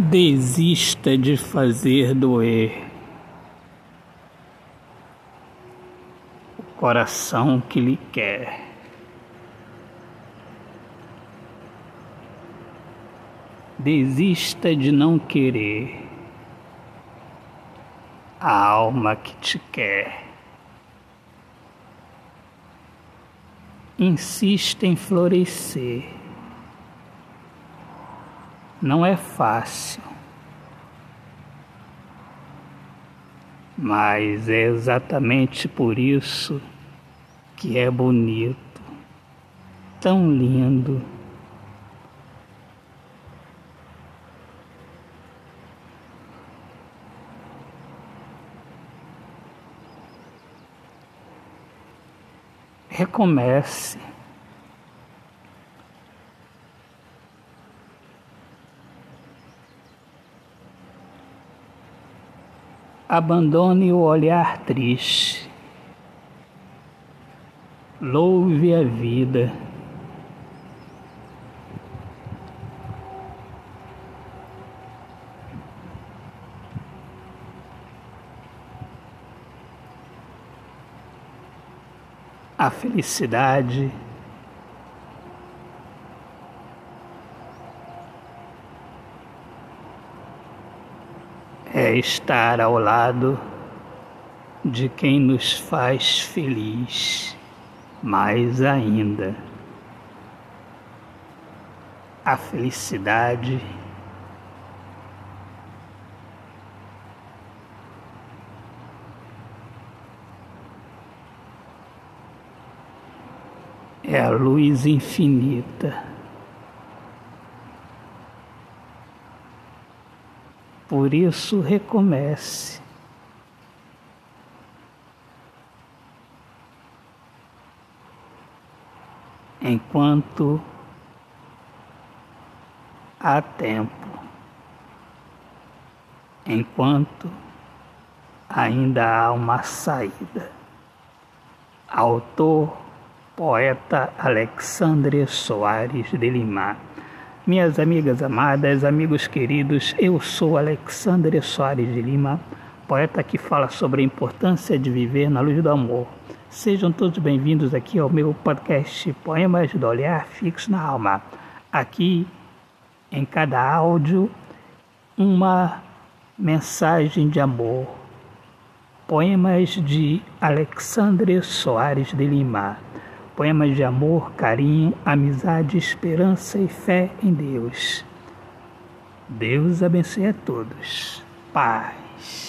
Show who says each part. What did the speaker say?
Speaker 1: Desista de fazer doer o coração que lhe quer. Desista de não querer a alma que te quer. Insista em florescer não é fácil, mas é exatamente por isso que é bonito, tão lindo. Recomece. Abandone o olhar triste. Louve a vida. A felicidade é estar ao lado de quem nos faz feliz, mais ainda. A felicidade é a luz infinita. Por isso, recomece. Enquanto há tempo, enquanto ainda há uma saída. Autor, poeta Alexandre Soares de Lima. Minhas amigas amadas, amigos queridos, eu sou Alexandre Soares de Lima, poeta que fala sobre a importância de viver na luz do amor. Sejam todos bem-vindos aqui ao meu podcast Poemas do Olhar Fixo na Alma. Aqui, em cada áudio, uma mensagem de amor. Poemas de Alexandre Soares de Lima poemas de amor, carinho, amizade, esperança e fé em Deus. Deus abençoe a todos. Paz.